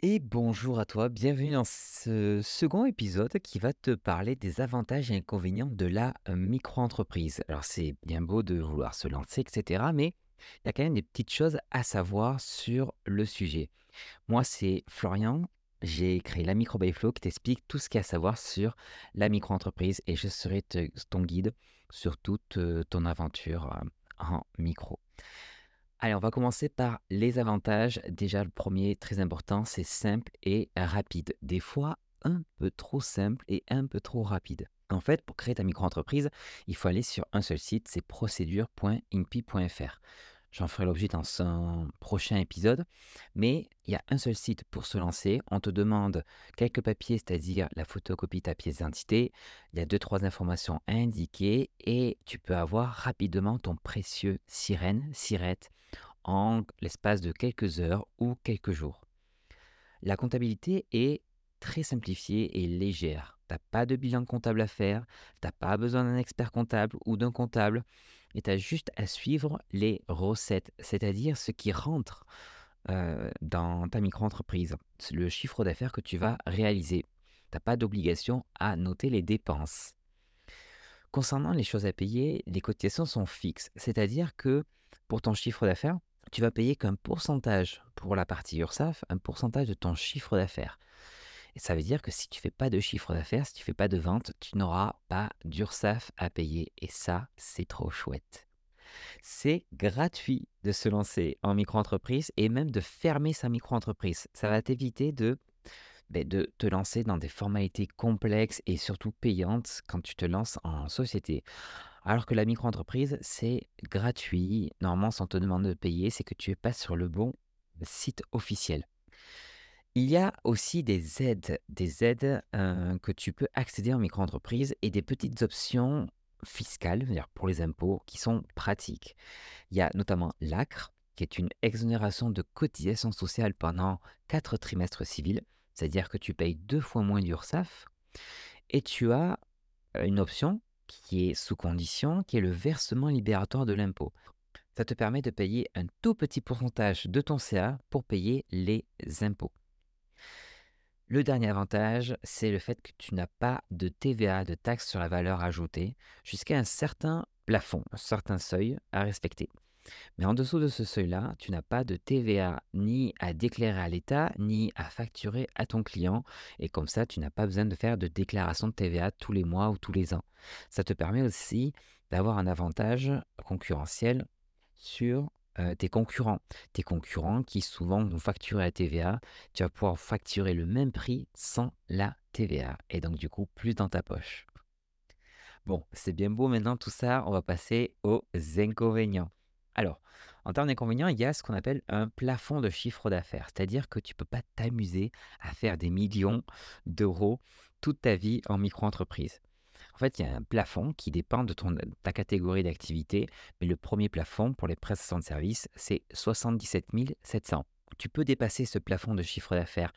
Et bonjour à toi, bienvenue dans ce second épisode qui va te parler des avantages et inconvénients de la micro-entreprise. Alors c'est bien beau de vouloir se lancer, etc. Mais il y a quand même des petites choses à savoir sur le sujet. Moi, c'est Florian. J'ai créé la Micro by Flow qui t'explique tout ce qu'il y a à savoir sur la micro-entreprise et je serai ton guide sur toute ton aventure en micro. Allez, on va commencer par les avantages. Déjà, le premier, très important, c'est simple et rapide. Des fois, un peu trop simple et un peu trop rapide. En fait, pour créer ta micro-entreprise, il faut aller sur un seul site, c'est procédure.inpi.fr. J'en ferai l'objet dans un prochain épisode, mais il y a un seul site pour se lancer. On te demande quelques papiers, c'est-à-dire la photocopie de ta pièce d'identité. Il y a deux, trois informations à indiquer et tu peux avoir rapidement ton précieux sirène, sirette, en l'espace de quelques heures ou quelques jours. La comptabilité est très simplifiée et légère. Tu n'as pas de bilan comptable à faire, tu n'as pas besoin d'un expert comptable ou d'un comptable, et tu as juste à suivre les recettes, c'est-à-dire ce qui rentre euh, dans ta micro-entreprise, le chiffre d'affaires que tu vas réaliser. Tu n'as pas d'obligation à noter les dépenses. Concernant les choses à payer, les cotisations sont fixes, c'est-à-dire que pour ton chiffre d'affaires, tu vas payer qu'un pourcentage pour la partie URSAF, un pourcentage de ton chiffre d'affaires. Et ça veut dire que si tu fais pas de chiffre d'affaires, si tu fais pas de vente, tu n'auras pas d'URSAF à payer. Et ça, c'est trop chouette. C'est gratuit de se lancer en micro-entreprise et même de fermer sa micro-entreprise. Ça va t'éviter de, ben, de te lancer dans des formalités complexes et surtout payantes quand tu te lances en société. Alors que la micro-entreprise, c'est gratuit. Normalement, sans te demander de payer, c'est que tu es pas sur le bon site officiel. Il y a aussi des aides, des aides euh, que tu peux accéder en micro-entreprise et des petites options fiscales, c'est-à-dire pour les impôts, qui sont pratiques. Il y a notamment l'ACRE, qui est une exonération de cotisation sociale pendant quatre trimestres civils, c'est-à-dire que tu payes deux fois moins d'URSSAF, et tu as euh, une option qui est sous condition, qui est le versement libératoire de l'impôt. Ça te permet de payer un tout petit pourcentage de ton CA pour payer les impôts. Le dernier avantage, c'est le fait que tu n'as pas de TVA, de taxe sur la valeur ajoutée, jusqu'à un certain plafond, un certain seuil à respecter. Mais en dessous de ce seuil-là, tu n'as pas de TVA ni à déclarer à l'État, ni à facturer à ton client. Et comme ça, tu n'as pas besoin de faire de déclaration de TVA tous les mois ou tous les ans. Ça te permet aussi d'avoir un avantage concurrentiel sur euh, tes concurrents. Tes concurrents qui souvent vont facturer la TVA, tu vas pouvoir facturer le même prix sans la TVA. Et donc du coup, plus dans ta poche. Bon, c'est bien beau maintenant tout ça, on va passer aux inconvénients. Alors, en termes d'inconvénients, il y a ce qu'on appelle un plafond de chiffre d'affaires, c'est-à-dire que tu ne peux pas t'amuser à faire des millions d'euros toute ta vie en micro-entreprise. En fait, il y a un plafond qui dépend de ta catégorie d'activité, mais le premier plafond pour les prestations de services, c'est 77 700. Tu peux dépasser ce plafond de chiffre d'affaires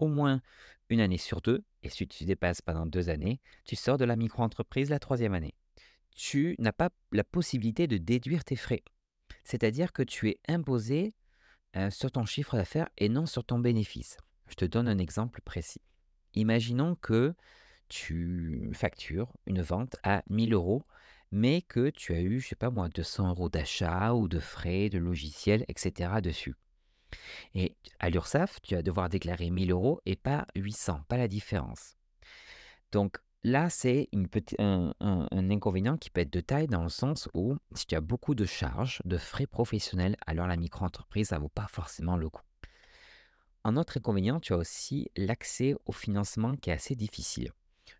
au moins une année sur deux, et si tu dépasses pendant deux années, tu sors de la micro-entreprise la troisième année. Tu n'as pas la possibilité de déduire tes frais. C'est-à-dire que tu es imposé euh, sur ton chiffre d'affaires et non sur ton bénéfice. Je te donne un exemple précis. Imaginons que tu factures une vente à 1000 euros, mais que tu as eu, je sais pas moi, 200 euros d'achat ou de frais, de logiciels, etc. dessus. Et à l'URSSAF, tu vas devoir déclarer 1000 euros et pas 800, pas la différence. Donc, Là, c'est un, inconvénient qui peut être de taille dans le sens où si tu as beaucoup de charges, de frais professionnels, alors la micro-entreprise, ça ne vaut pas forcément le coup. Un autre inconvénient, tu as aussi l'accès au financement qui est assez difficile.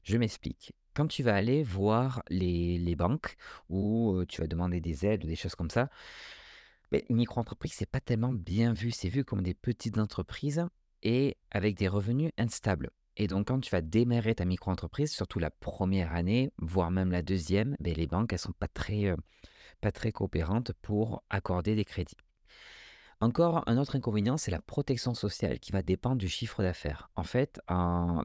Je m'explique. Quand tu vas aller voir les, banques ou tu vas demander des aides ou des choses comme ça, une micro-entreprise, c'est pas tellement bien vu. C'est vu comme des petites entreprises et avec des revenus instables. Et donc, quand tu vas démarrer ta micro-entreprise, surtout la première année, voire même la deuxième, les banques, elles sont pas pas très coopérantes pour accorder des crédits. Encore un autre inconvénient, c'est la protection sociale qui va dépendre du chiffre d'affaires. En fait,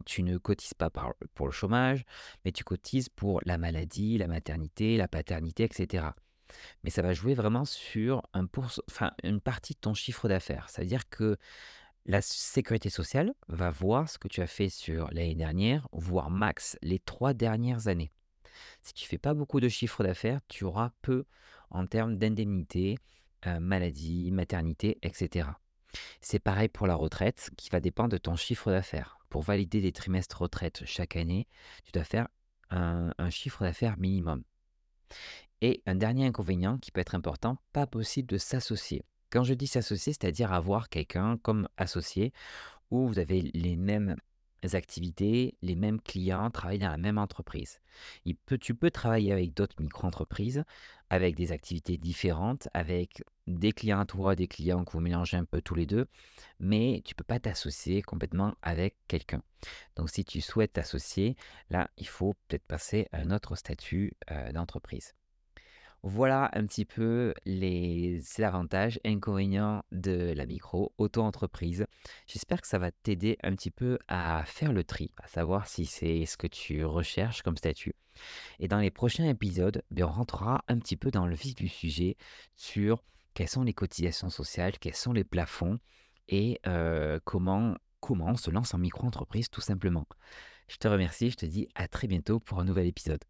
tu ne cotises pas pour le chômage, mais tu cotises pour la maladie, la maternité, la paternité, etc. Mais ça va jouer vraiment sur un une partie de ton chiffre d'affaires. C'est-à-dire que La sécurité sociale va voir ce que tu as fait sur l'année dernière, voire max les 3 dernières années. Si tu fais pas beaucoup de chiffre d'affaires, tu auras peu en termes d'indemnités, heu, maladie, maternité, et cetera. C'est pareil pour la retraite qui va dépendre de ton chiffre d'affaires. Pour valider des trimestres retraite chaque année, tu dois faire un un chiffre d'affaires minimum. Et un dernier inconvénient qui peut être important, pas possible de s'associer. Quand je dis s'associer, c'est-à-dire avoir quelqu'un comme associé où vous avez les mêmes activités, les mêmes clients, travailler dans la même entreprise. Tu peux travailler avec d'autres micro-entreprises, avec des activités différentes, avec des clients à toi, des clients que vous mélangez un peu tous les 2, mais tu peux pas t'associer complètement avec quelqu'un. Donc si tu souhaites t'associer, là, il faut peut-être passer à un autre statut, heu, d'entreprise. Voilà un petit peu les avantages, inconvénients de la micro auto-entreprise. J'espère que ça va t'aider un petit peu à faire le tri, à savoir si c'est ce que tu recherches comme statut. Et dans les prochains épisodes, ben, on rentrera un petit peu dans le vif du sujet sur quelles sont les cotisations sociales, quels sont les plafonds et euh, comment, comment on se lance en micro-entreprise tout simplement. Je te remercie, je te dis à très bientôt pour un nouvel épisode.